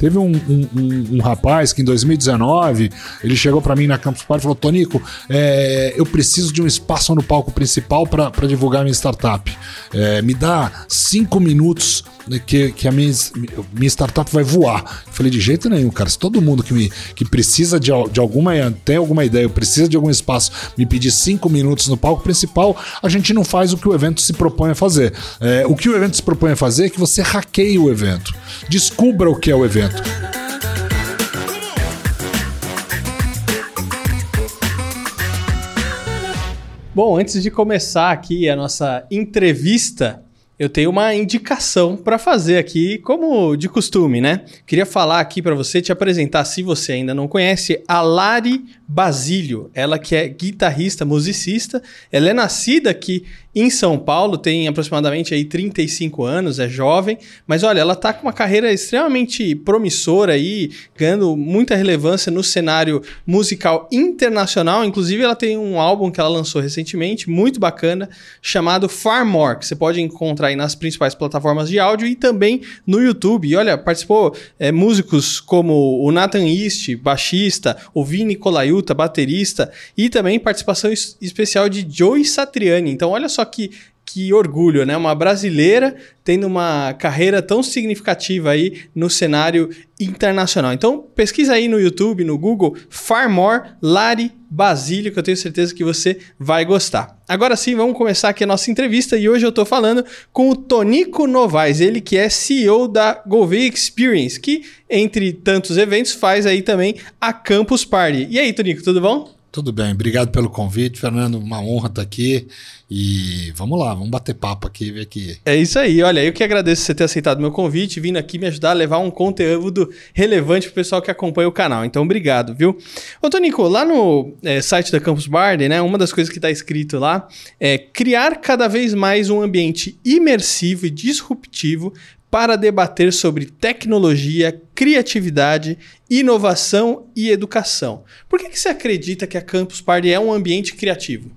Teve um, um, um, um rapaz que em 2019 ele chegou para mim na Campus Party e falou: Tonico, é, eu preciso de um espaço no palco principal para divulgar minha startup. É, me dá cinco minutos que, que a minha, minha startup vai voar. Eu falei, de jeito nenhum, cara. Se todo mundo que, me, que precisa de, de alguma, tem alguma ideia, precisa de algum espaço, me pedir cinco minutos no palco principal, a gente não faz o que o evento se propõe a fazer. É, o que o evento se propõe a fazer é que você hackeie o evento. Descubra o que é o evento. Bom, antes de começar aqui a nossa entrevista, eu tenho uma indicação para fazer aqui, como de costume, né? Queria falar aqui para você, te apresentar, se você ainda não conhece, a Lari Basílio. Ela que é guitarrista, musicista. Ela é nascida aqui em São Paulo, tem aproximadamente aí 35 anos, é jovem, mas olha, ela tá com uma carreira extremamente promissora aí, ganhando muita relevância no cenário musical internacional. Inclusive, ela tem um álbum que ela lançou recentemente, muito bacana, chamado Far More, que você pode encontrar aí nas principais plataformas de áudio e também no YouTube. E olha, participou é, músicos como o Nathan East, baixista, o Vini Colaiuta, baterista, e também participação es especial de Joey Satriani. Então, olha só só que que orgulho, né? Uma brasileira tendo uma carreira tão significativa aí no cenário internacional. Então, pesquisa aí no YouTube, no Google, Farmore Lari Basílio, que eu tenho certeza que você vai gostar. Agora sim, vamos começar aqui a nossa entrevista e hoje eu estou falando com o Tonico Novaes, ele que é CEO da Gouveia Experience, que entre tantos eventos faz aí também a Campus Party. E aí, Tonico, tudo bom? Tudo bem, obrigado pelo convite, Fernando. Uma honra estar aqui. E vamos lá, vamos bater papo aqui, ver aqui. É isso aí, olha, eu que agradeço você ter aceitado meu convite, vindo aqui me ajudar a levar um conteúdo relevante para o pessoal que acompanha o canal. Então, obrigado, viu? Ô, Tonico, lá no é, site da Campus Barden, né, uma das coisas que está escrito lá é criar cada vez mais um ambiente imersivo e disruptivo para debater sobre tecnologia, criatividade, inovação e educação. Por que, que você acredita que a Campus Party é um ambiente criativo?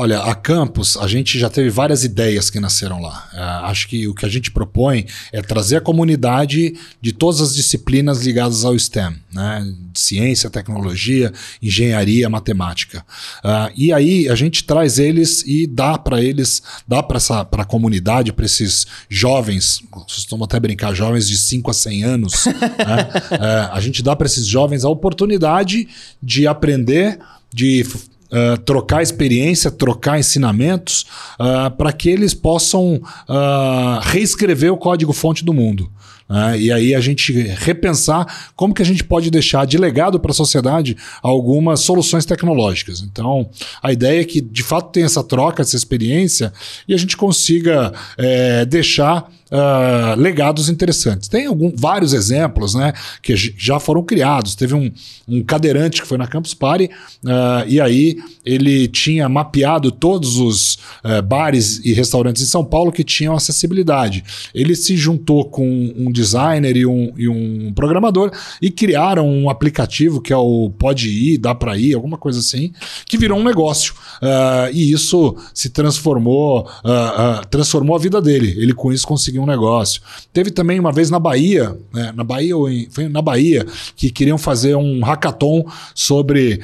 Olha, a Campus, a gente já teve várias ideias que nasceram lá. Uh, acho que o que a gente propõe é trazer a comunidade de todas as disciplinas ligadas ao STEM, né? Ciência, tecnologia, engenharia, matemática. Uh, e aí a gente traz eles e dá para eles, dá para a comunidade, para esses jovens, costumo até brincar, jovens de 5 a 100 anos, né? uh, a gente dá para esses jovens a oportunidade de aprender, de Uh, trocar experiência, trocar ensinamentos, uh, para que eles possam uh, reescrever o código-fonte do mundo. Né? E aí a gente repensar como que a gente pode deixar de legado para a sociedade algumas soluções tecnológicas. Então, a ideia é que de fato tenha essa troca, essa experiência, e a gente consiga é, deixar uh, legados interessantes. Tem algum, vários exemplos né, que já foram criados. Teve um, um cadeirante que foi na Campus Party uh, e aí ele tinha mapeado todos os uh, bares e restaurantes em São Paulo que tinham acessibilidade. Ele se juntou com um designer e um, e um programador e criaram um aplicativo que é o Pode Ir, Dá Pra Ir, alguma coisa assim, que virou um negócio. Uh, e isso se transformou, uh, uh, transformou a vida dele. Ele com isso conseguiu um negócio. Teve também uma vez na Bahia, né, na Bahia ou em, foi na Bahia, que queriam fazer um hackathon sobre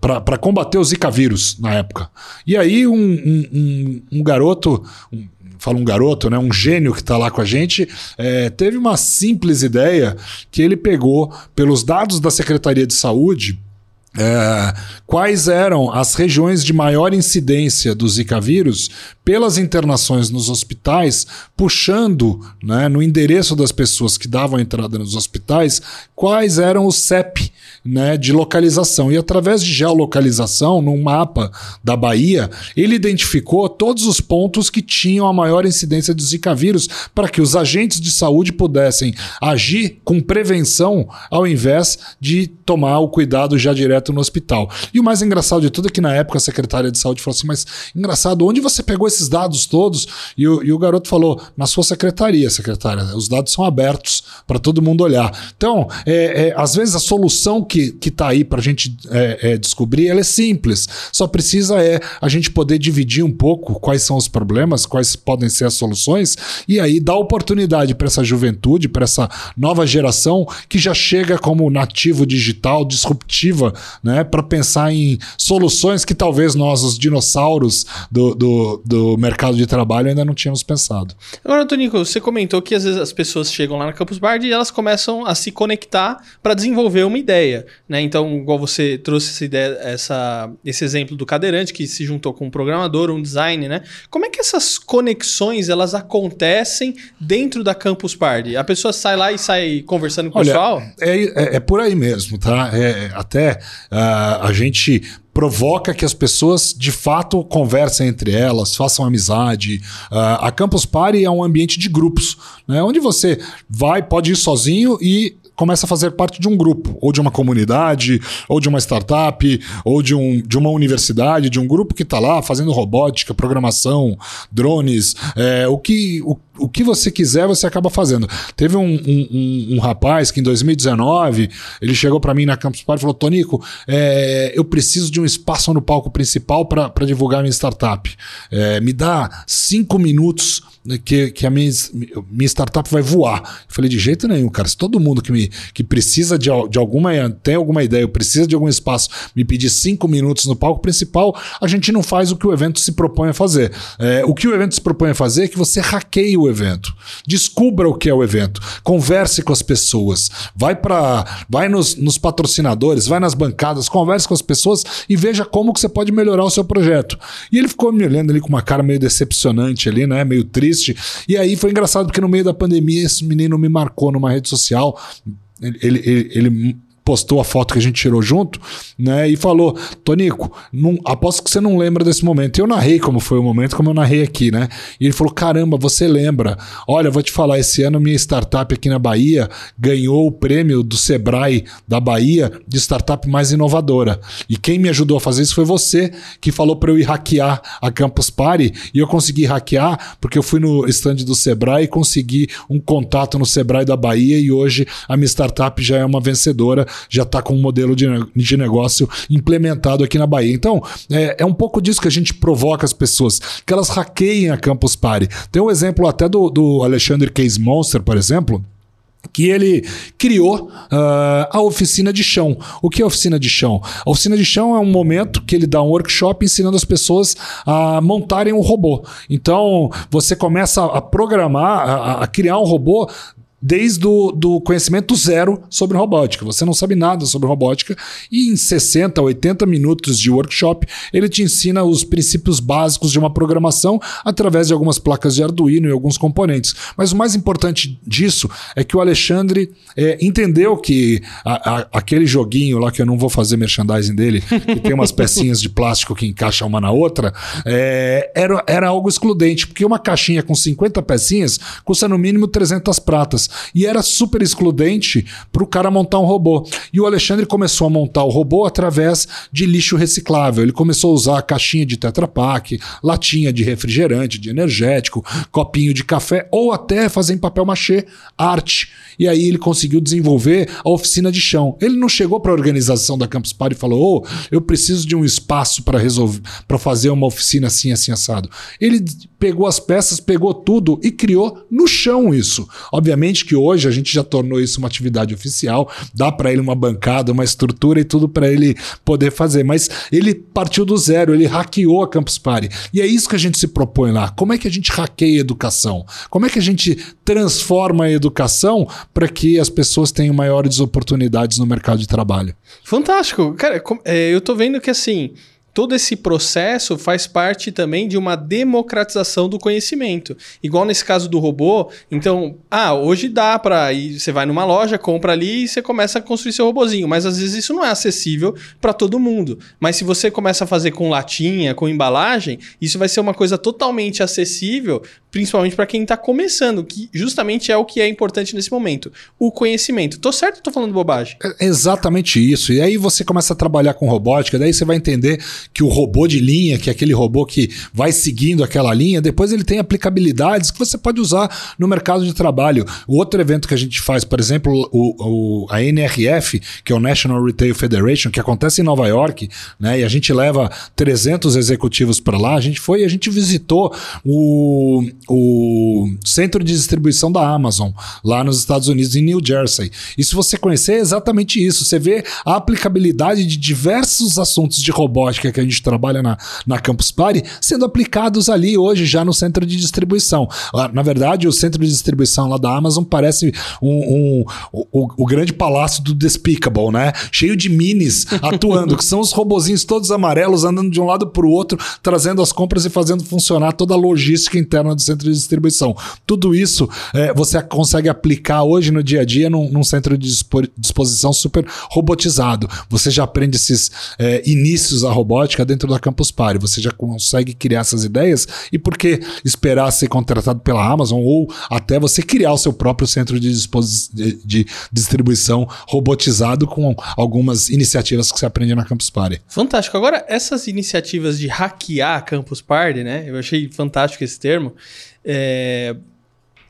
para combater o Zika vírus na época. E aí um, um, um, um garoto, um, fala um garoto, né, um gênio que está lá com a gente, é, teve uma simples ideia que ele pegou pelos dados da Secretaria de Saúde é, quais eram as regiões de maior incidência do Zika vírus pelas internações nos hospitais, puxando né, no endereço das pessoas que davam entrada nos hospitais, quais eram os CEP né, de localização. E através de geolocalização, num mapa da Bahia, ele identificou todos os pontos que tinham a maior incidência do Zika vírus para que os agentes de saúde pudessem agir com prevenção ao invés de tomar o cuidado já direto no hospital. E o mais engraçado de tudo é que na época a secretária de saúde falou assim: Mas engraçado, onde você pegou esses dados todos? E o, e o garoto falou: Na sua secretaria, secretária, os dados são abertos para todo mundo olhar. Então, é, é, às vezes a solução que está aí para a gente é, é, descobrir ela é simples. Só precisa é a gente poder dividir um pouco quais são os problemas, quais podem ser as soluções e aí dar oportunidade para essa juventude, para essa nova geração que já chega como nativo digital, disruptiva, né, para pensar em soluções que talvez nós, os dinossauros do, do, do mercado de trabalho, ainda não tínhamos pensado. Agora, Tonico, você comentou que às vezes as pessoas chegam lá na Campus Party e elas começam a se conectar para desenvolver uma ideia, né? Então, igual você trouxe essa ideia, essa, esse exemplo do cadeirante que se juntou com um programador, um design, né? Como é que essas conexões elas acontecem dentro da Campus Party? A pessoa sai lá e sai conversando com Olha, o pessoal? É, é, é, por aí mesmo, tá? É, até uh, a gente provoca que as pessoas de fato conversem entre elas, façam amizade. Uh, a Campus Party é um ambiente de grupos, né? onde você vai, pode ir sozinho e começa a fazer parte de um grupo, ou de uma comunidade, ou de uma startup, ou de, um, de uma universidade, de um grupo que está lá fazendo robótica, programação, drones, é, o, que, o, o que você quiser, você acaba fazendo. Teve um, um, um, um rapaz que em 2019 ele chegou para mim na Campus Party e falou: Tonico, é, eu preciso de um espaço no palco principal para divulgar minha startup. É, me dá cinco minutos que, que a minha, minha startup vai voar. Eu falei, de jeito nenhum, cara. Se todo mundo que, me, que precisa de, de alguma, tem alguma ideia, precisa de algum espaço, me pedir cinco minutos no palco principal, a gente não faz o que o evento se propõe a fazer. É, o que o evento se propõe a fazer é que você hackeie o evento. Descubra o que é o evento. Converse com as pessoas. Vai para, vai nos, nos patrocinadores, vai nas bancadas, converse com as pessoas e veja como que você pode melhorar o seu projeto. E ele ficou me olhando ali com uma cara meio decepcionante ali, né? Meio triste. E aí foi engraçado, porque no meio da pandemia esse menino me marcou numa rede social. Ele, ele, ele, postou a foto que a gente tirou junto, né? E falou: Tonico, não, aposto que você não lembra desse momento. Eu narrei como foi o momento, como eu narrei aqui, né? E ele falou: caramba, você lembra? Olha, vou te falar, esse ano minha startup aqui na Bahia ganhou o prêmio do Sebrae da Bahia de startup mais inovadora. E quem me ajudou a fazer isso foi você, que falou para eu ir hackear a Campus Party. E eu consegui hackear porque eu fui no stand do Sebrae e consegui um contato no Sebrae da Bahia. E hoje a minha startup já é uma vencedora já está com um modelo de, de negócio implementado aqui na Bahia. Então, é, é um pouco disso que a gente provoca as pessoas, que elas hackeiem a Campus Party. Tem um exemplo até do, do Alexandre Case Monster, por exemplo, que ele criou uh, a oficina de chão. O que é oficina de chão? A oficina de chão é um momento que ele dá um workshop ensinando as pessoas a montarem um robô. Então, você começa a programar, a, a criar um robô desde o do conhecimento zero sobre robótica. Você não sabe nada sobre robótica e em 60, 80 minutos de workshop ele te ensina os princípios básicos de uma programação através de algumas placas de Arduino e alguns componentes. Mas o mais importante disso é que o Alexandre é, entendeu que a, a, aquele joguinho lá que eu não vou fazer merchandising dele, que tem umas pecinhas de plástico que encaixam uma na outra, é, era, era algo excludente, porque uma caixinha com 50 pecinhas custa no mínimo 300 pratas. E era super excludente para o cara montar um robô. E o Alexandre começou a montar o robô através de lixo reciclável. Ele começou a usar caixinha de Tetra Pak, latinha de refrigerante, de energético, copinho de café ou até fazer em papel machê arte. E aí ele conseguiu desenvolver a oficina de chão. Ele não chegou para a organização da Campus Party e falou: "Oh, eu preciso de um espaço para resolver, para fazer uma oficina assim assim assado". Ele pegou as peças, pegou tudo e criou no chão isso. Obviamente que hoje a gente já tornou isso uma atividade oficial, dá para ele uma bancada, uma estrutura e tudo para ele poder fazer, mas ele partiu do zero, ele hackeou a Campus Party. E é isso que a gente se propõe lá. Como é que a gente hackeia a educação? Como é que a gente transforma a educação para que as pessoas tenham maiores oportunidades no mercado de trabalho? Fantástico. Cara, é, eu tô vendo que assim, todo esse processo faz parte também de uma democratização do conhecimento. Igual nesse caso do robô, então, ah, hoje dá para ir, você vai numa loja, compra ali e você começa a construir seu robozinho, mas às vezes isso não é acessível para todo mundo. Mas se você começa a fazer com latinha, com embalagem, isso vai ser uma coisa totalmente acessível, principalmente para quem está começando, que justamente é o que é importante nesse momento, o conhecimento. Tô certo ou tô falando bobagem? É exatamente isso. E aí você começa a trabalhar com robótica, daí você vai entender que o robô de linha, que é aquele robô que vai seguindo aquela linha, depois ele tem aplicabilidades que você pode usar no mercado de trabalho. O outro evento que a gente faz, por exemplo, o, o, a NRF, que é o National Retail Federation, que acontece em Nova York, né? E a gente leva 300 executivos para lá. A gente foi e a gente visitou o, o centro de distribuição da Amazon, lá nos Estados Unidos, em New Jersey. E se você conhecer, é exatamente isso. Você vê a aplicabilidade de diversos assuntos de robótica que a gente trabalha na, na Campus Party sendo aplicados ali hoje já no centro de distribuição. Ah, na verdade, o centro de distribuição lá da Amazon parece um, um, o, o grande palácio do Despicable, né? Cheio de minis atuando, que são os robozinhos todos amarelos andando de um lado para o outro, trazendo as compras e fazendo funcionar toda a logística interna do centro de distribuição. Tudo isso é, você consegue aplicar hoje no dia a dia num, num centro de disposição super robotizado. Você já aprende esses é, inícios da robótica dentro da Campus Party. Você já consegue criar essas ideias e por que esperar ser contratado pela Amazon ou até você criar o seu próprio centro de, de, de distribuição robotizado com algumas iniciativas que você aprende na Campus Party. Fantástico. Agora, essas iniciativas de hackear a Campus Party, né? Eu achei fantástico esse termo. É,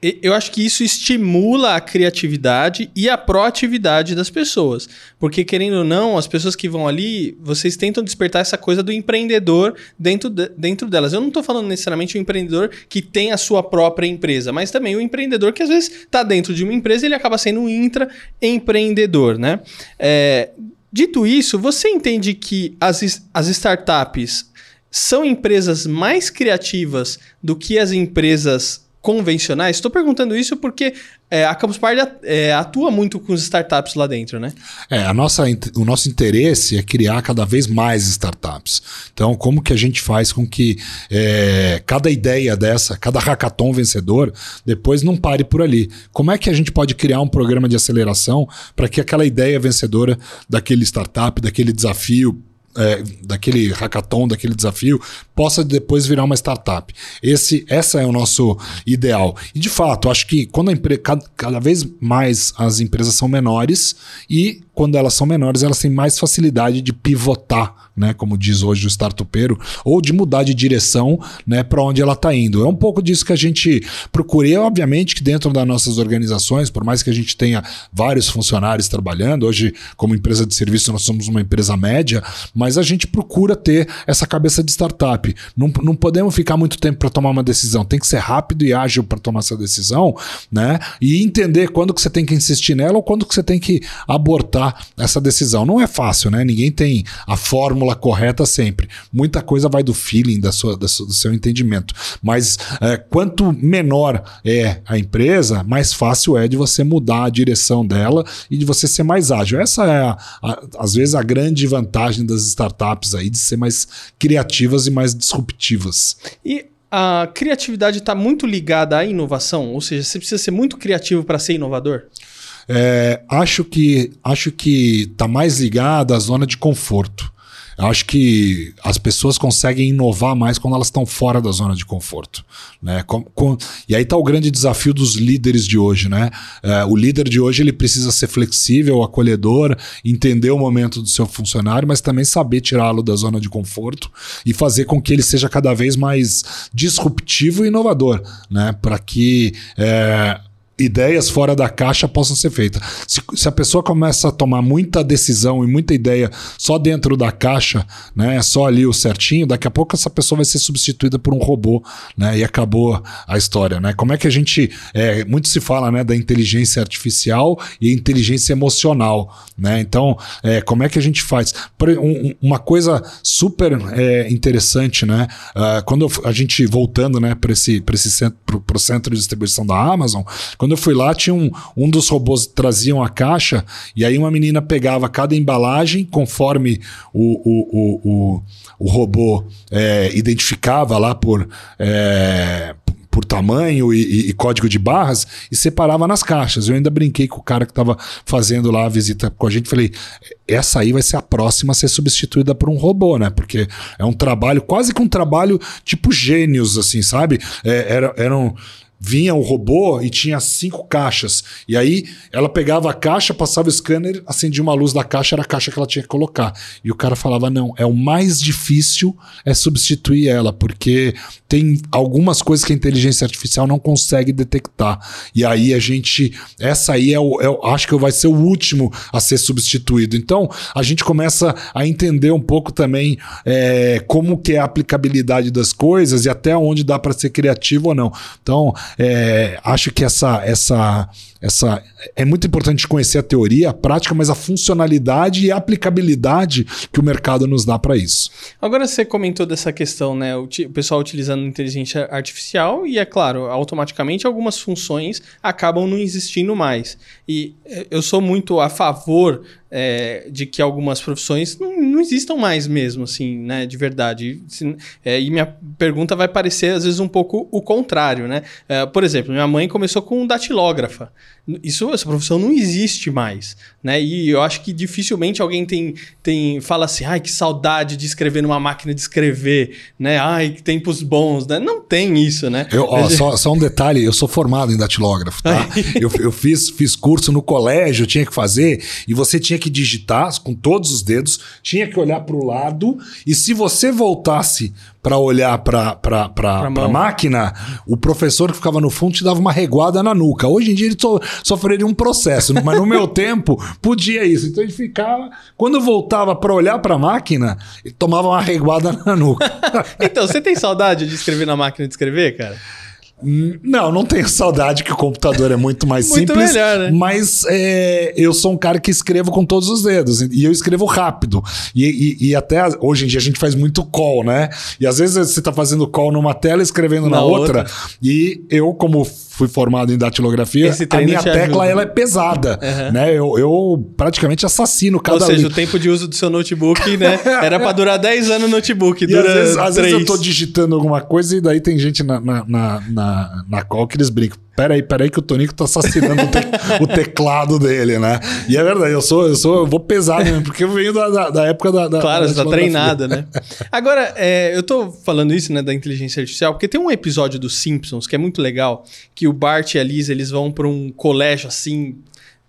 eu acho que isso estimula a criatividade e a proatividade das pessoas. Porque, querendo ou não, as pessoas que vão ali, vocês tentam despertar essa coisa do empreendedor dentro, de, dentro delas. Eu não estou falando necessariamente o empreendedor que tem a sua própria empresa, mas também o empreendedor que às vezes está dentro de uma empresa ele acaba sendo um intraempreendedor, né? É, dito isso, você entende que as, as startups são empresas mais criativas do que as empresas convencionais? Estou perguntando isso porque é, a Campus Party é, atua muito com as startups lá dentro, né? É, a nossa, o nosso interesse é criar cada vez mais startups. Então, como que a gente faz com que é, cada ideia dessa, cada hackathon vencedor, depois não pare por ali? Como é que a gente pode criar um programa de aceleração para que aquela ideia vencedora daquele startup, daquele desafio, é, daquele hackathon, daquele desafio, possa depois virar uma startup. Esse, essa é o nosso ideal. E de fato, acho que quando a empresa cada, cada vez mais as empresas são menores e quando elas são menores, elas têm mais facilidade de pivotar, né, como diz hoje o startupeiro, ou de mudar de direção, né, para onde ela está indo. É um pouco disso que a gente procura. E, obviamente que dentro das nossas organizações, por mais que a gente tenha vários funcionários trabalhando, hoje como empresa de serviço nós somos uma empresa média, mas a gente procura ter essa cabeça de startup. Não, não podemos ficar muito tempo para tomar uma decisão. Tem que ser rápido e ágil para tomar essa decisão, né? E entender quando que você tem que insistir nela ou quando que você tem que abortar essa decisão. Não é fácil, né? Ninguém tem a fórmula correta sempre. Muita coisa vai do feeling, da sua, da sua do seu entendimento. Mas é, quanto menor é a empresa, mais fácil é de você mudar a direção dela e de você ser mais ágil. Essa é, a, a, às vezes, a grande vantagem das startups aí, de ser mais criativas e mais disruptivas. E a criatividade está muito ligada à inovação? Ou seja, você precisa ser muito criativo para ser inovador? É, acho que acho que está mais ligado à zona de conforto. Eu acho que as pessoas conseguem inovar mais quando elas estão fora da zona de conforto. Né? Com, com, e aí está o grande desafio dos líderes de hoje. Né? É, o líder de hoje ele precisa ser flexível, acolhedor, entender o momento do seu funcionário, mas também saber tirá-lo da zona de conforto e fazer com que ele seja cada vez mais disruptivo e inovador. Né? Para que. É, ideias fora da caixa possam ser feitas. Se, se, a pessoa começa a tomar muita decisão e muita ideia só dentro da caixa, né, só ali o certinho, daqui a pouco essa pessoa vai ser substituída por um robô, né, e acabou a história, né? Como é que a gente, é, muito se fala, né, da inteligência artificial e inteligência emocional, né? Então, é, como é que a gente faz? Um, uma coisa super é, interessante, né? Uh, quando a gente voltando, né, para esse, esse centro, pro, centro de distribuição da Amazon, eu fui lá, tinha um, um dos robôs traziam a caixa e aí uma menina pegava cada embalagem conforme o, o, o, o, o robô é, identificava lá por. É, por tamanho e, e, e, código de barras e separava nas caixas. Eu ainda brinquei com o cara que estava fazendo lá a visita com a gente. Falei, essa aí vai ser a próxima a ser substituída por um robô, né? Porque é um trabalho, quase que um trabalho tipo gênios, assim, sabe? É, era, eram vinha o robô e tinha cinco caixas. E aí ela pegava a caixa, passava o scanner, acendia uma luz da caixa, era a caixa que ela tinha que colocar. E o cara falava: não, é o mais difícil é substituir ela, porque tem algumas coisas que a inteligência artificial não consegue detectar. E aí a gente. Essa aí é o. É, acho que vai ser o último a ser substituído. Então a gente começa a entender um pouco também é, como que é a aplicabilidade das coisas e até onde dá para ser criativo ou não. Então, é, acho que essa, essa, essa é muito importante conhecer a teoria, a prática, mas a funcionalidade e a aplicabilidade que o mercado nos dá para isso. Agora você comentou dessa questão, né? O, o, pessoal utilizando inteligência artificial e é claro, automaticamente algumas funções acabam não existindo mais. E eh, eu sou muito a favor é, de que algumas profissões não, não, existam mais mesmo, assim, né? De verdade. É, e minha pergunta vai parecer, às vezes, um pouco o contrário, né? É, por exemplo, minha mãe começou com datilógrafa. Isso, essa profissão não existe mais, né? E eu acho que dificilmente alguém tem, tem fala assim, ai, que saudade de escrever numa máquina de escrever, né? Ai, que tempos bons, né? Não tem isso, né? Eu, ó, só, só, um detalhe, eu sou formado em datilógrafo, tá? eu, eu fiz, fiz curso no colégio, tinha que fazer, e você tinha que digitar com todos os dedos, tinha que olhar para o lado, e se você voltasse para olhar para a máquina, o professor que ficava no fundo te dava uma reguada na nuca. Hoje em dia ele so, sofreria um processo, mas no meu tempo podia isso. Então ele ficava, quando voltava para olhar para a máquina, ele tomava uma reguada na nuca. então, você tem saudade de escrever na máquina de escrever, cara? Não, não tenho saudade que o computador é muito mais muito simples. Melhor, né? Mas é, eu sou um cara que escrevo com todos os dedos. E eu escrevo rápido. E, e, e, até hoje em dia a gente faz muito call, né? E às vezes você está fazendo call numa tela escrevendo na, na outra. outra. E eu, como fui formado em datilografia, a minha tecla ela é pesada, uhum. né? Eu, eu, praticamente assassino cada Ou seja, li... o tempo de uso do seu notebook, né? Era para durar 10 anos no notebook. Às vezes, às vezes, eu tô digitando alguma coisa e daí tem gente na, na, na, na, na call que eles brincam. Peraí, peraí, que o Tonico tá assassinando o, te o, teclado dele, né? E é verdade, eu sou, eu sou, eu vou pesar mesmo, porque eu venho da, da, da época da. da claro, você tá treinada, né? Agora, é, eu tô falando isso, né, da inteligência artificial, porque tem um episódio dos Simpsons que é muito legal, que o Bart e a Lisa, eles vão para um colégio assim,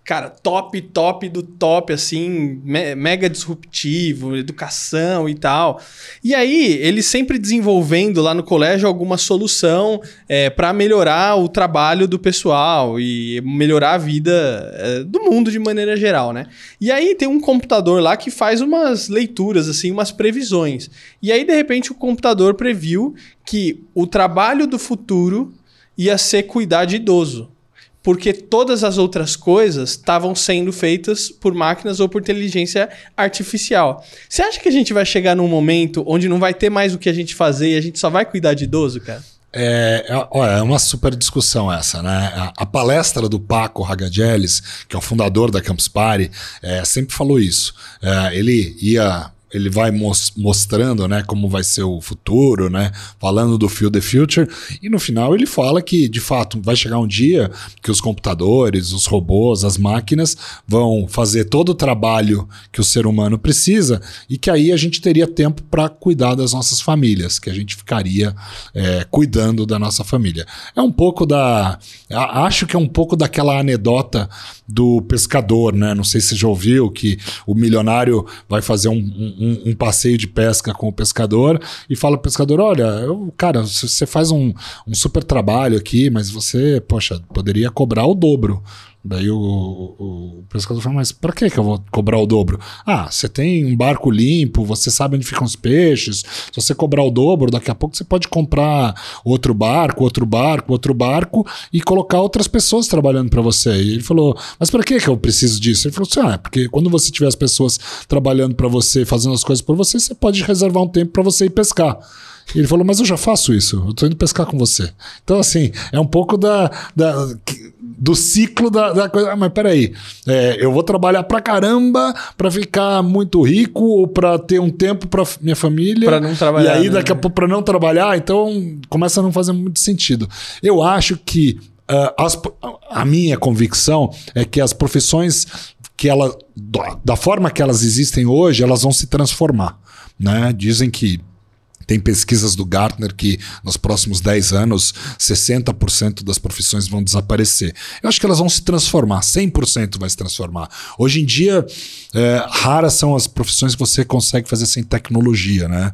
cara, top, top do top, assim, me mega disruptivo, educação e tal. E aí, eles sempre desenvolvendo lá no colégio alguma solução é, para melhorar o trabalho do pessoal e melhorar a vida é, do mundo de maneira geral, né? E aí tem um computador lá que faz umas leituras, assim, umas previsões. E aí, de repente, o computador previu que o trabalho do futuro ia ser cuidar de idoso porque todas as outras coisas estavam sendo feitas por máquinas ou por inteligência artificial. Você acha que a gente vai chegar num momento onde não vai ter mais o que a gente fazer e a gente só vai cuidar de idoso, cara? É, é, é uma super discussão essa, né? A, a palestra do Paco Hagageles, que é o fundador da Campus Party, é, sempre falou isso. É, ele ia ele vai mostrando né, como vai ser o futuro, né, falando do Feel the Future, e no final ele fala que, de fato, vai chegar um dia que os computadores, os robôs, as máquinas vão fazer todo o trabalho que o ser humano precisa e que aí a gente teria tempo para cuidar das nossas famílias, que a gente ficaria é, cuidando da nossa família. É um pouco da. Acho que é um pouco daquela anedota do pescador, né? Não sei se você já ouviu que o milionário vai fazer um, um um, passeio de pesca com o pescador e fala pro pescador: olha, eu, cara, você faz um, um super trabalho aqui, mas você, poxa, poderia cobrar o dobro. Daí o, o, o pescador fala, mas para que eu vou cobrar o dobro? Ah, você tem um barco limpo, você sabe onde ficam os peixes. Se você cobrar o dobro, daqui a pouco você pode comprar outro barco, outro barco, outro barco e colocar outras pessoas trabalhando para você. E ele falou, mas para que eu preciso disso? Ele falou assim, ah, é porque quando você tiver as pessoas trabalhando para você, fazendo as coisas por você, você pode reservar um tempo para você ir pescar. E ele falou, mas eu já faço isso, eu tô indo pescar com você. Então, assim, é um pouco da, da do ciclo da, da coisa. Ah, mas peraí, é, eu vou trabalhar pra caramba pra ficar muito rico ou pra ter um tempo pra minha família. Pra não trabalhar. E aí, né? daqui a pouco, pra não trabalhar, então começa a não fazer muito sentido. Eu acho que uh, as, a minha convicção é que as profissões que ela, da forma que elas existem hoje, elas vão se transformar. Né? Dizem que Tem pesquisas do Gartner que nos próximos 10 anos, 60% das profissões vão desaparecer. Eu acho que elas vão se transformar, 100% vai se transformar. Hoje em dia, é, raras são as profissões que você consegue fazer sem tecnologia, né?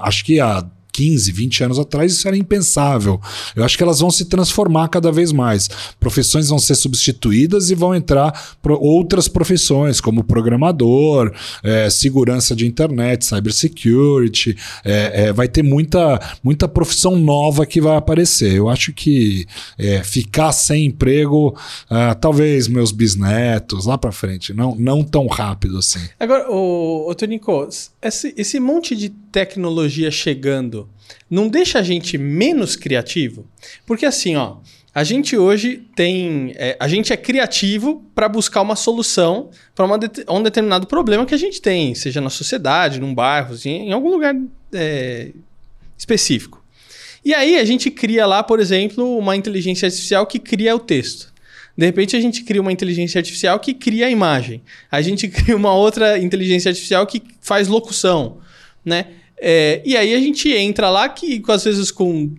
Acho que há 15, 20 anos atrás isso era impensável. Eu acho que elas vão se transformar cada vez mais. Profissões vão ser substituídas e vão entrar outras profissões, como programador, é, segurança de internet, cybersecurity. É, é, vai ter muita, muita profissão nova que vai aparecer. Eu acho que é, ficar sem emprego, ah, talvez meus bisnetos lá para frente, não, não tão rápido assim. Agora, o, o Tonico, esse, esse monte de tecnologia chegando não deixa a gente menos criativo? Porque assim, ó, a gente hoje tem. É, a gente é criativo para buscar uma solução para um determinado problema que a gente tem, seja na sociedade, num bairro, assim, em algum lugar é, específico. E aí a gente cria lá, por exemplo, uma inteligência artificial que cria o texto. De repente a gente cria uma inteligência artificial que cria a imagem. A gente cria uma outra inteligência artificial que faz locução, né? É, e aí a gente entra lá que, às vezes, com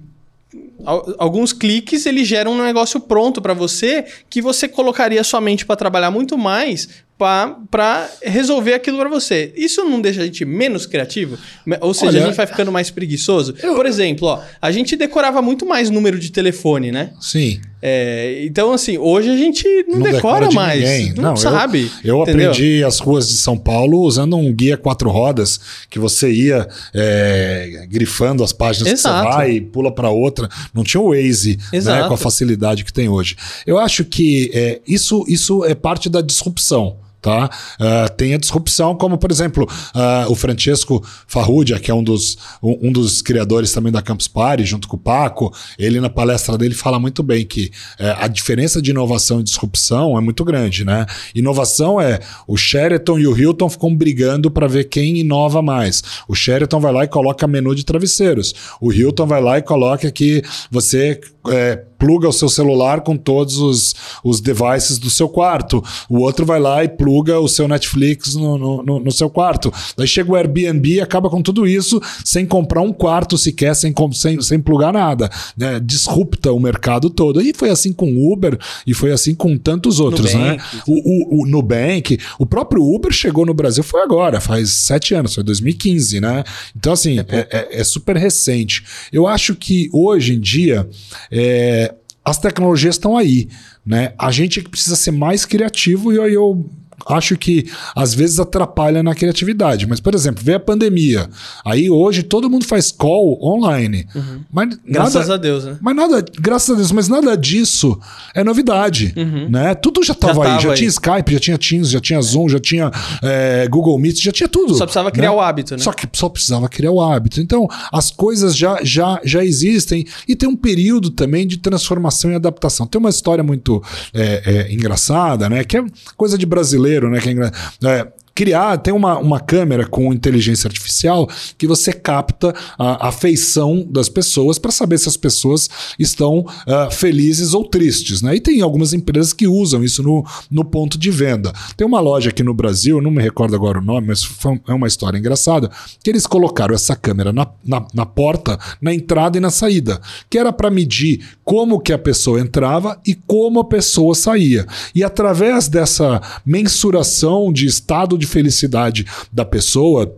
alguns cliques, ele gera um negócio pronto para você que você colocaria sua mente para trabalhar muito mais para resolver aquilo para você. Isso não deixa a gente menos criativo? Ou seja, Olha, a gente vai ficando mais preguiçoso? Eu... Por exemplo, ó, a gente decorava muito mais número de telefone, né? Sim. É, então, assim, hoje a gente não, não decora, decora mais. Ninguém. Não, não sabe. Eu, eu aprendi as ruas de São Paulo usando um guia quatro rodas que você ia é, grifando as páginas Exato. que você vai e pula para outra. Não tinha o Waze né, com a facilidade que tem hoje. Eu acho que é, isso, isso é parte da disrupção. Tá? Uh, tem a disrupção, como por exemplo uh, o Francesco Farrugia, que é um dos, um, um, dos criadores também da Campus Party, junto com o Paco, ele na palestra dele fala muito bem que uh, a diferença de inovação e disrupção é muito grande. Né? Inovação é o Sheraton e o Hilton ficam brigando para ver quem inova mais. O Sheraton vai lá e coloca menu de travesseiros. O Hilton vai lá e coloca que você é, pluga o seu celular com todos os, os devices do seu quarto. O outro vai lá e pluga o seu Netflix no, no, no seu quarto. Daí chega o Airbnb e acaba com tudo isso sem comprar um quarto sequer, sem, sem, sem plugar nada. Né? Disrupta o mercado todo. E foi assim com o Uber e foi assim com tantos outros. Nubank. Né? O, o, o Nubank, o próprio Uber chegou no Brasil foi agora, faz sete anos, foi 2015, né? Então, assim, é, é, é super recente. Eu acho que hoje em dia é, as tecnologias estão aí. Né? A gente precisa ser mais criativo e aí eu acho que às vezes atrapalha na criatividade. Mas, por exemplo, vê a pandemia. Aí hoje todo mundo faz call online. Uhum. Mas graças nada, a Deus, né? Mas nada, graças a Deus, mas nada disso é novidade. Uhum. Né? Tudo já estava aí. Já aí. tinha Skype, já tinha Teams, já tinha Zoom, já tinha é, Google Meet, já tinha tudo. Só precisava criar né? o hábito, né? Só que só precisava criar o hábito. Então, as coisas já, já, já existem e tem um período também de transformação e adaptação. Tem uma história muito é, é, engraçada, né? Que é coisa de brasileiro brasileiro, né? Que é, é, criar, tem uma, uma câmera com inteligência artificial que você capta a, a feição das pessoas para saber se as pessoas estão uh, felizes ou tristes. Né? E tem algumas empresas que usam isso no, no ponto de venda. Tem uma loja aqui no Brasil, não me recordo agora o nome, mas é uma história engraçada, que eles colocaram essa câmera na, na, na porta, na entrada e na saída, que era para medir como que a pessoa entrava e como a pessoa saía. E através dessa mensuração de estado de de felicidade da pessoa,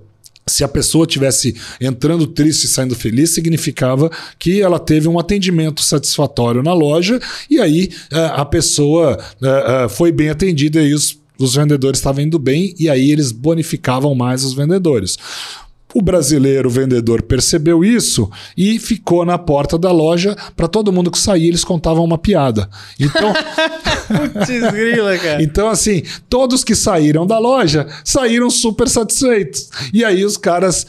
se a pessoa tivesse entrando triste e saindo feliz, significava que ela teve um atendimento satisfatório na loja e aí eh, a pessoa eh, eh, foi bem atendida e os, os vendedores estavam indo bem e aí eles bonificavam mais os vendedores. O brasileiro vendedor percebeu isso e ficou na porta da loja para todo mundo que saía eles contavam uma piada. Então, Putz, grila, cara. então assim, todos que saíram da loja saíram super satisfeitos. E aí os caras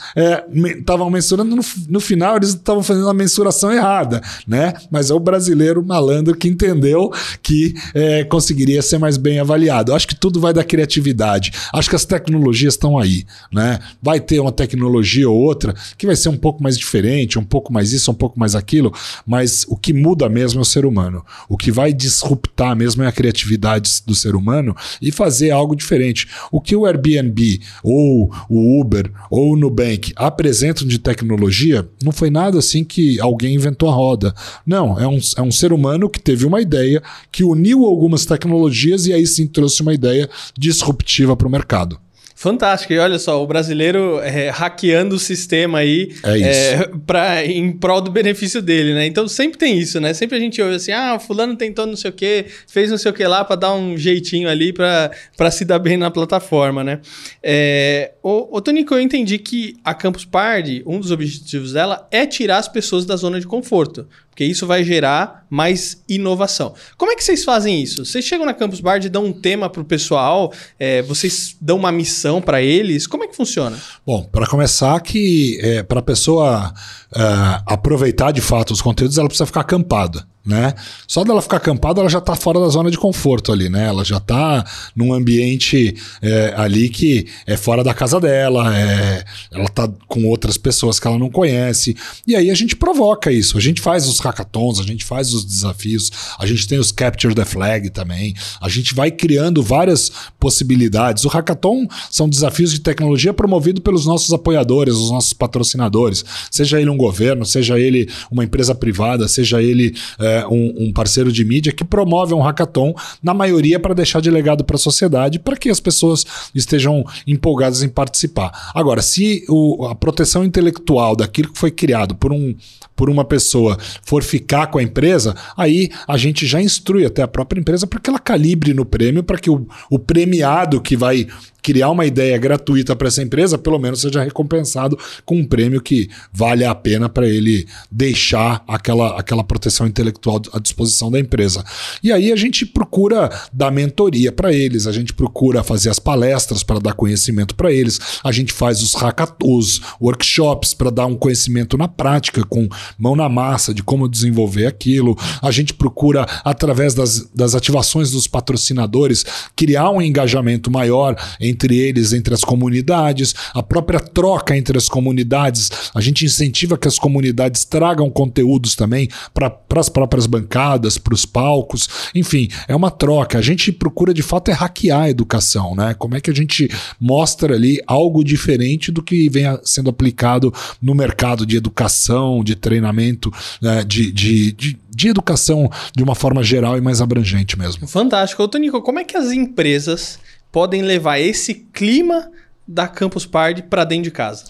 estavam é, mensurando no, no, final eles estavam fazendo a mensuração errada, né? Mas é o brasileiro malandro que entendeu que é, conseguiria ser mais bem avaliado. Acho que tudo vai da criatividade. Acho que as tecnologias estão aí, né? Vai ter uma tecnologia tecnologia ou outra, que vai ser um pouco mais diferente, um pouco mais isso, um pouco mais aquilo, mas o que muda mesmo é o ser humano. O que vai disruptar mesmo é a criatividade do ser humano e fazer algo diferente. O que o Airbnb ou o Uber ou o Nubank apresentam de tecnologia não foi nada assim que alguém inventou a roda. Não, é um, é um ser humano que teve uma ideia, que uniu algumas tecnologias e aí sim trouxe uma ideia disruptiva para o mercado. Fantástico. E olha só, o brasileiro é, hackeando o sistema aí é é, pra, em prol do benefício dele, né? Então sempre tem isso, né? Sempre a gente ouve assim, ah, fulano tentou não sei o quê, fez não sei o que lá para dar um jeitinho ali para se dar bem na plataforma, né? É, ô, ô Tonico, eu entendi que a Campus Party, um dos objetivos dela é tirar as pessoas da zona de conforto porque isso vai gerar mais inovação. Como é que vocês fazem isso? Vocês chegam na Campus Bar e dão um tema para o pessoal, é, vocês dão uma missão para eles? Como é que funciona? Bom, para começar, que é, para a pessoa é, aproveitar de fato os conteúdos, ela precisa ficar acampada né? Só dela ficar acampada, ela já está fora da zona de conforto ali, né? Ela já está num ambiente é, ali que é fora da casa dela, é, ela está com outras pessoas que ela não conhece. E aí a gente provoca isso. A gente faz os hackathons, a gente faz os desafios, a gente tem os Capture the Flag também. A gente vai criando várias possibilidades. O hackathon são desafios de tecnologia promovido pelos nossos apoiadores, os nossos patrocinadores. Seja ele um governo, seja ele uma empresa privada, seja ele. É, um, um, parceiro de mídia que promove um hackathon, na maioria para deixar de legado para a sociedade, para que as pessoas estejam empolgadas em participar. Agora, se o, a proteção intelectual daquilo que foi criado por um por uma pessoa for ficar com a empresa, aí a gente já instrui até a própria empresa para que ela calibre no prêmio, para que o, o premiado que vai criar uma ideia gratuita para essa empresa, pelo menos seja recompensado com um prêmio que vale a pena para ele deixar aquela, aquela proteção intelectual à disposição da empresa. E aí a gente procura dar mentoria para eles, a gente procura fazer as palestras para dar conhecimento para eles, a gente faz os hackathons, workshops para dar um conhecimento na prática, com mão na massa de como desenvolver aquilo, a gente procura, através das, das ativações dos patrocinadores, criar um engajamento maior em entre eles, entre as comunidades, a própria troca entre as comunidades. A gente incentiva que as comunidades tragam conteúdos também para as próprias bancadas, para os palcos. Enfim, é uma troca. A gente procura de fato é hackear a educação, né? Como é que a gente mostra ali algo diferente do que vem sendo aplicado no mercado de educação, de treinamento, né? de, de, de de educação de uma forma geral e mais abrangente mesmo. Fantástico. Ô, Tonico, como é que as empresas podem levar esse clima da Campus Party para dentro de casa?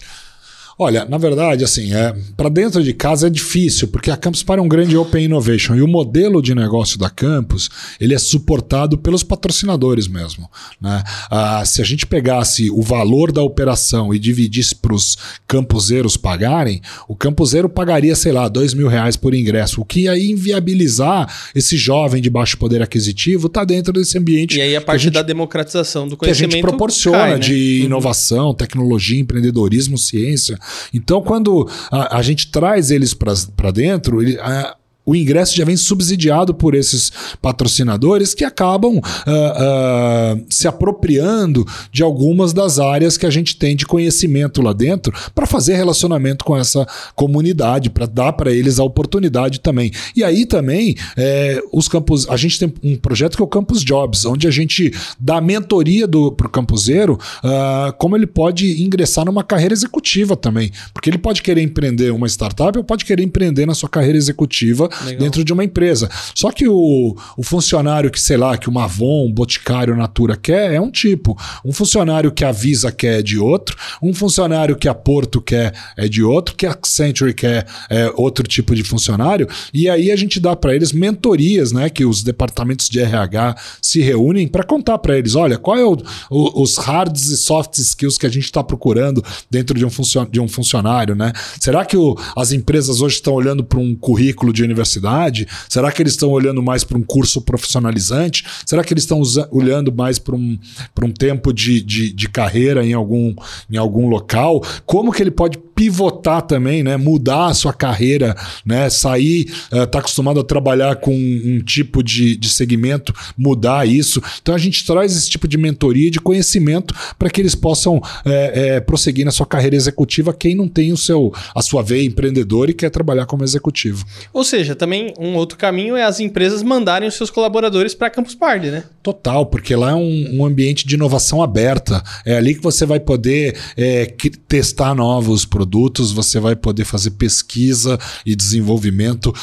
Olha, na verdade, assim, é, para dentro de casa é difícil, porque a Campus Party é um grande Open Innovation e o modelo de negócio da Campus ele é suportado pelos patrocinadores mesmo. Né? Ah, se a gente pegasse o valor da operação e dividisse para os campuseiros pagarem, o campuseiro pagaria, sei lá, dois mil reais por ingresso, o que ia inviabilizar esse jovem de baixo poder aquisitivo tá dentro desse ambiente. E aí a parte a gente, da democratização do conhecimento que a gente proporciona cai, né? de uhum. inovação, tecnologia, empreendedorismo, ciência. Então, quando a, a gente traz eles para dentro, ele, a, o ingresso já vem subsidiado por esses patrocinadores que acabam uh, uh, se apropriando de algumas das áreas que a gente tem de conhecimento lá dentro para fazer relacionamento com essa comunidade, para dar para eles a oportunidade também. E aí também é, os campos, a gente tem um projeto que é o Campus Jobs, onde a gente dá mentoria para o campuseiro uh, como ele pode ingressar numa carreira executiva também, porque ele pode querer empreender uma startup ou pode querer empreender na sua carreira executiva Legal. dentro de uma empresa. Só que o, o funcionário que, sei lá, que o Mavon, Boticário, Natura quer é um tipo. Um funcionário que a Visa quer é de outro. Um funcionário que a Porto quer é de outro. Que a Accenture quer é outro tipo de funcionário. E aí a gente dá para eles mentorias, né? Que os departamentos de RH se reúnem para contar para eles: olha, qual é o, o, os hard e soft skills que a gente está procurando dentro de um, de um funcionário, né? Será que o, as empresas hoje estão olhando para um currículo de universidade? Universidade? Será que eles estão olhando mais para um curso profissionalizante? Será que eles estão olhando mais para um, um tempo de, de, de carreira em algum, em algum local? Como que ele pode pivotar também, né? Mudar a sua carreira, né? Sair, uh, tá acostumado a trabalhar com um tipo de, de segmento, mudar isso. Então a gente traz esse tipo de mentoria de conhecimento para que eles possam é, é, prosseguir na sua carreira executiva, quem não tem o seu, a sua veia empreendedora e quer trabalhar como executivo. Ou seja, também um outro caminho é as empresas mandarem os seus colaboradores para Campus Party, né? Total, porque lá é um, um, ambiente de inovação aberta. É ali que você vai poder é, testar novos produtos, você vai poder fazer pesquisa e desenvolvimento.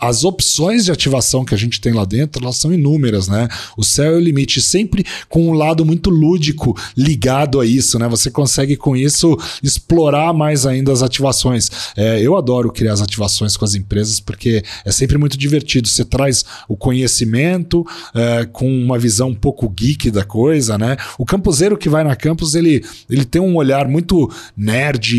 as opções de ativação que a gente tem lá dentro, elas são inúmeras, né? O céu é o limite, sempre com um lado muito lúdico ligado a isso, né? Você consegue com isso explorar mais ainda as ativações. É, eu adoro criar as ativações com as empresas porque é sempre muito divertido. Você traz o conhecimento é, com uma visão um pouco geek da coisa, né? O campuseiro que vai na campus, ele, ele tem um olhar muito nerd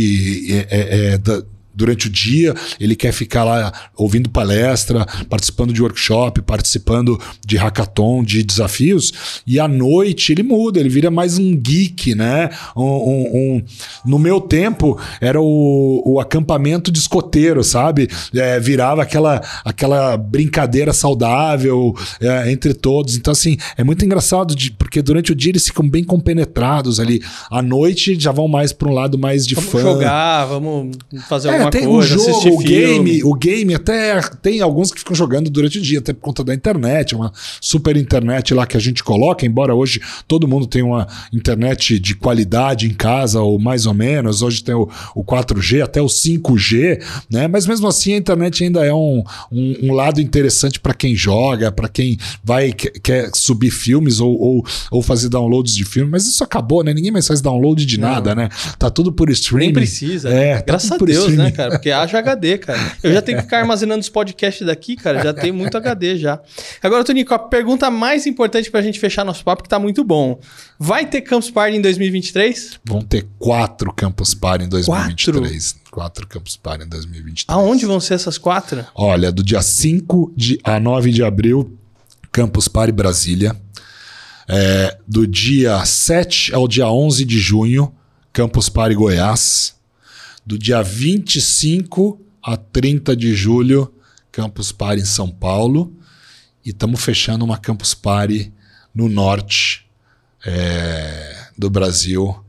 é, é, é da, durante o dia, ele quer ficar lá ouvindo palestra, participando de workshop, participando de hackathon, de desafios, e à noite ele muda, ele vira mais um geek, né? Um, um, um... no meu tempo, era o, o acampamento de escoteiro, sabe? É, virava aquela, aquela brincadeira saudável é, entre todos. Então, assim, é muito engraçado, de, porque durante o dia eles ficam bem compenetrados ali. À noite já vão mais para um lado mais de vamos fã. Vamos jogar, vamos fazer é, alguma tem coisa, o jogo, o game, o game até tem alguns que ficam jogando durante o dia, até por conta da internet, uma super internet lá que a gente coloca, embora hoje todo mundo tenha uma internet de qualidade em casa, ou mais ou menos, hoje tem o, o 4G, até o 5G, né? Mas mesmo assim a internet ainda é um, um, um lado interessante para quem joga, para quem vai quer subir filmes ou, ou, ou, fazer downloads de filmes, mas isso acabou, né? Ninguém mais faz download de Não. nada, né? Tá tudo por streaming. Nem precisa. É, tá Graças a Deus, né, streaming. né, cara? Porque haja HD, cara. Eu já tenho que ficar armazenando os podcasts daqui, cara. Já tem muito HD já. Agora, Tonico, a pergunta mais importante pra gente fechar nosso papo, que tá muito bom. Vai ter Campus Party em 2023? Vão ter quatro Campus Party em 2023. Quatro? Quatro Campus Party em 2023. Aonde vão ser essas quatro? Olha, do dia 5 de, a 9 de abril, Campus Party Brasília. É, do dia 7 ao dia 11 de junho, Campus Party Goiás do dia 25 a 30 de julho, Campus Party em São Paulo. E estamos fechando uma Campus Party no norte é, do Brasil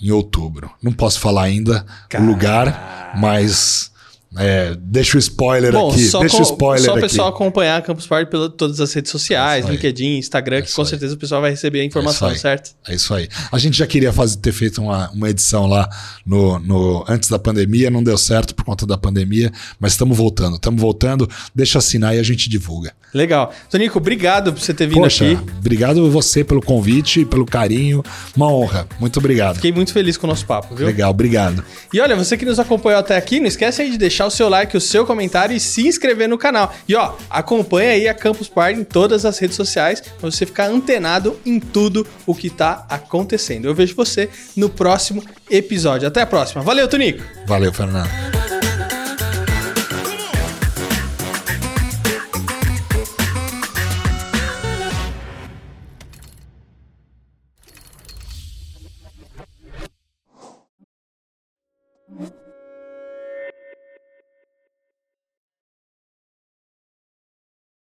em outubro. Não posso falar ainda o lugar, mas é, deixa o spoiler Bom, aqui. Deixa o spoiler só o pessoal acompanhar a Campus Party pelas todas as redes sociais, é LinkedIn, Instagram, é que com aí. certeza o pessoal vai receber a informação, é certo? É isso aí. A gente já queria fazer, ter feito uma, uma edição lá no, no, antes da pandemia, não deu certo por conta da pandemia, mas estamos voltando. Estamos voltando. Deixa assinar e a gente divulga. Legal. Tonico, obrigado por você ter vindo Poxa, aqui. Obrigado você pelo convite, pelo carinho. Uma honra. Muito obrigado. Fiquei muito feliz com o nosso papo, viu? Legal, obrigado. E olha, você que nos acompanhou até aqui, não esquece aí de deixar deixar o seu like, o seu comentário e se inscrever no canal. E ó, acompanha aí a Campus Party em todas as redes sociais para você ficar antenado em tudo o que tá acontecendo. Eu vejo você no próximo episódio. Até a próxima. Valeu, Tonico. Valeu, Fernando.